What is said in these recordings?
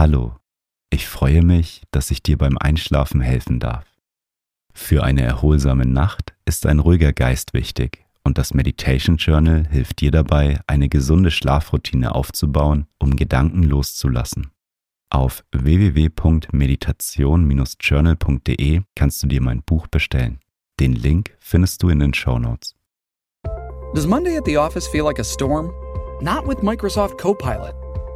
Hallo, ich freue mich, dass ich dir beim Einschlafen helfen darf. Für eine erholsame Nacht ist ein ruhiger Geist wichtig und das Meditation Journal hilft dir dabei, eine gesunde Schlafroutine aufzubauen, um Gedanken loszulassen. Auf www.meditation-journal.de kannst du dir mein Buch bestellen. Den Link findest du in den Show Notes. Does Monday at the office feel like a storm? Not with Microsoft Copilot.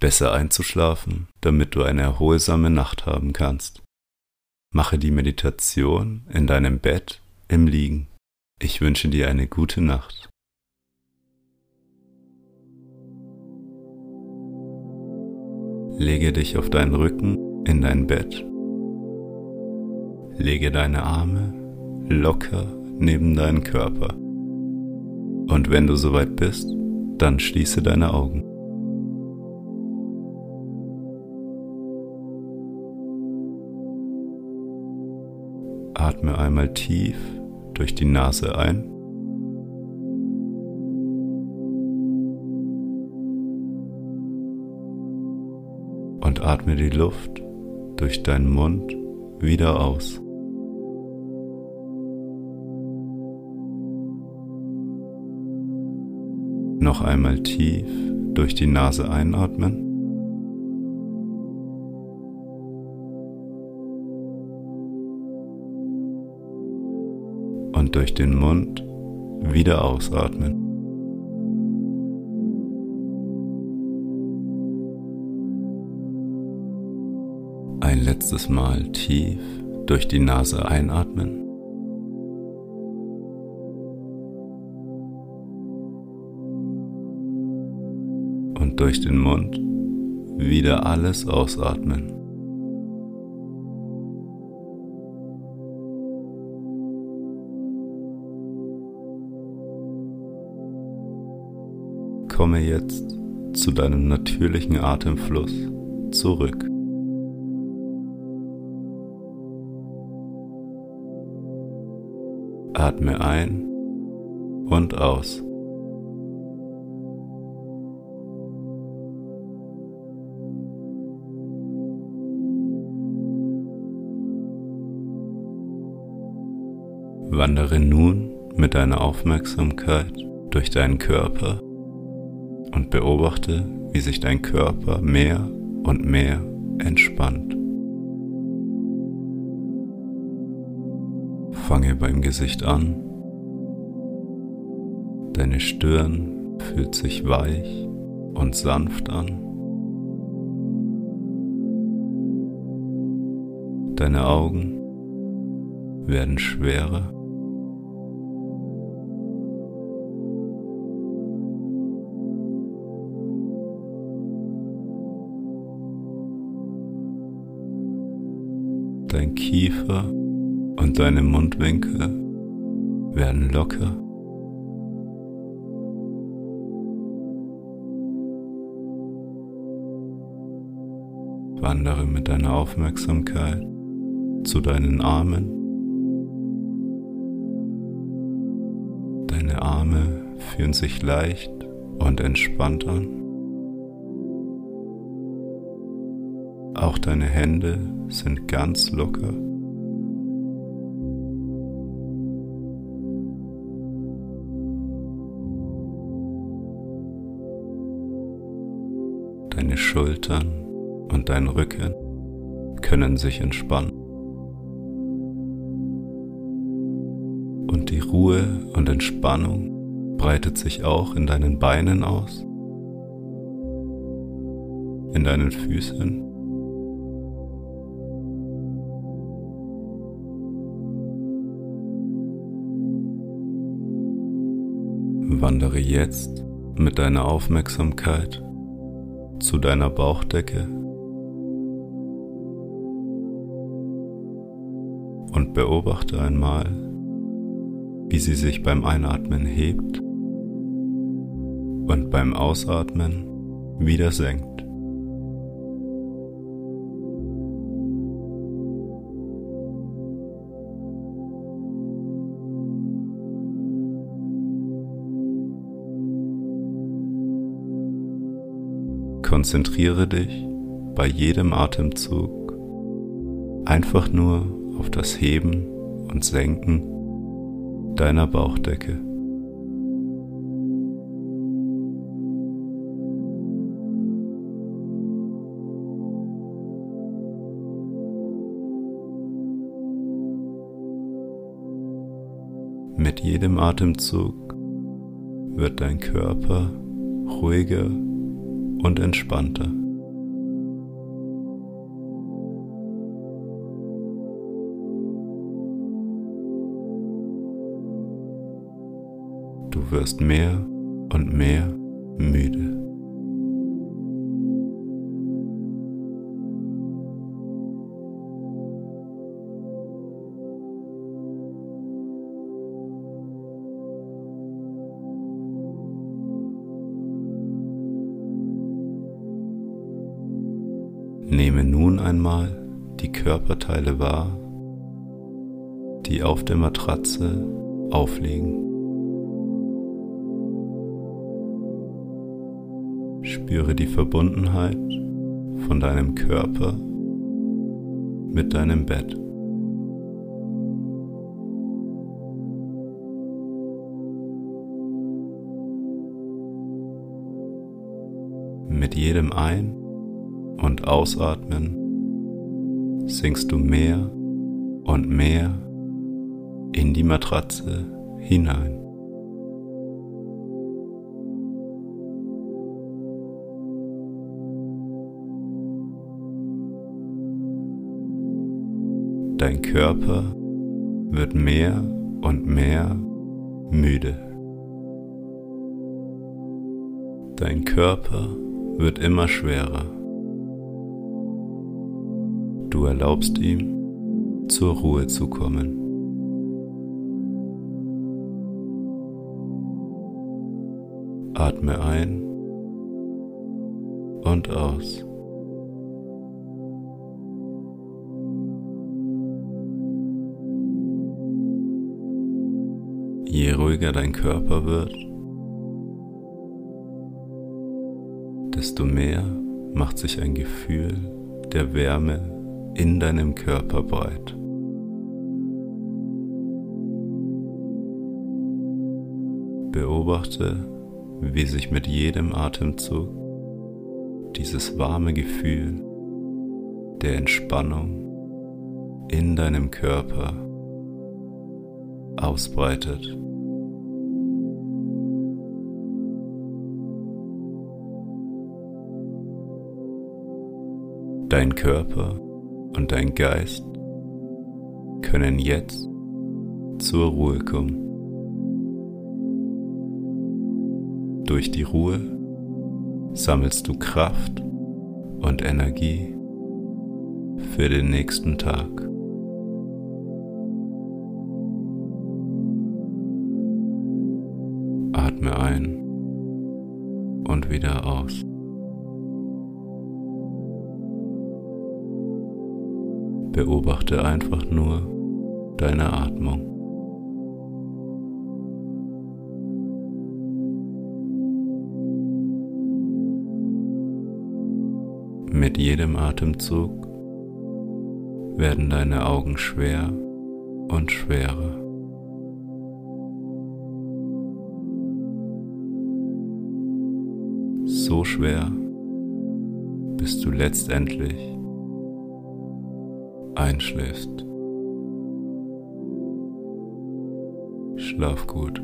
besser einzuschlafen, damit du eine erholsame Nacht haben kannst. Mache die Meditation in deinem Bett im Liegen. Ich wünsche dir eine gute Nacht. Lege dich auf deinen Rücken in dein Bett. Lege deine Arme locker neben deinen Körper. Und wenn du soweit bist, dann schließe deine Augen. Atme einmal tief durch die Nase ein. Und atme die Luft durch deinen Mund wieder aus. Noch einmal tief durch die Nase einatmen. Und durch den Mund wieder ausatmen. Ein letztes Mal tief durch die Nase einatmen. Und durch den Mund wieder alles ausatmen. Komme jetzt zu deinem natürlichen Atemfluss zurück. Atme ein und aus. Wandere nun mit deiner Aufmerksamkeit durch deinen Körper und beobachte, wie sich dein Körper mehr und mehr entspannt. Fange beim Gesicht an. Deine Stirn fühlt sich weich und sanft an. Deine Augen werden schwerer. Dein Kiefer und deine Mundwinkel werden locker. Wandere mit deiner Aufmerksamkeit zu deinen Armen. Deine Arme fühlen sich leicht und entspannt an. Auch deine Hände sind ganz locker. Deine Schultern und dein Rücken können sich entspannen. Und die Ruhe und Entspannung breitet sich auch in deinen Beinen aus, in deinen Füßen Wandere jetzt mit deiner Aufmerksamkeit zu deiner Bauchdecke. und beobachte einmal, wie sie sich beim Einatmen hebt und beim Ausatmen wieder senkt. Konzentriere dich bei jedem Atemzug einfach nur auf das Heben und Senken deiner Bauchdecke. Mit jedem Atemzug wird dein Körper ruhiger und entspannter. Du wirst mehr und mehr müde. Nehme nun einmal die Körperteile wahr, die auf der Matratze aufliegen. Spüre die Verbundenheit von deinem Körper mit deinem Bett. Mit jedem Ein- und Ausatmen sinkst du mehr und mehr in die Matratze hinein. Dein Körper wird mehr und mehr müde. Dein Körper wird immer schwerer. Du erlaubst ihm, zur Ruhe zu kommen. Atme ein und aus. Je ruhiger dein Körper wird, desto mehr macht sich ein Gefühl der Wärme in deinem Körper breit. Beobachte, wie sich mit jedem Atemzug dieses warme Gefühl der Entspannung in deinem Körper ausbreitet. Dein Körper und dein Geist können jetzt zur Ruhe kommen. Durch die Ruhe sammelst du Kraft und Energie für den nächsten Tag. Atme ein und wieder aus. Beobachte einfach nur deine Atmung. Mit jedem Atemzug werden deine Augen schwer und schwerer. So schwer, bis du letztendlich einschläfst. Schlaf gut.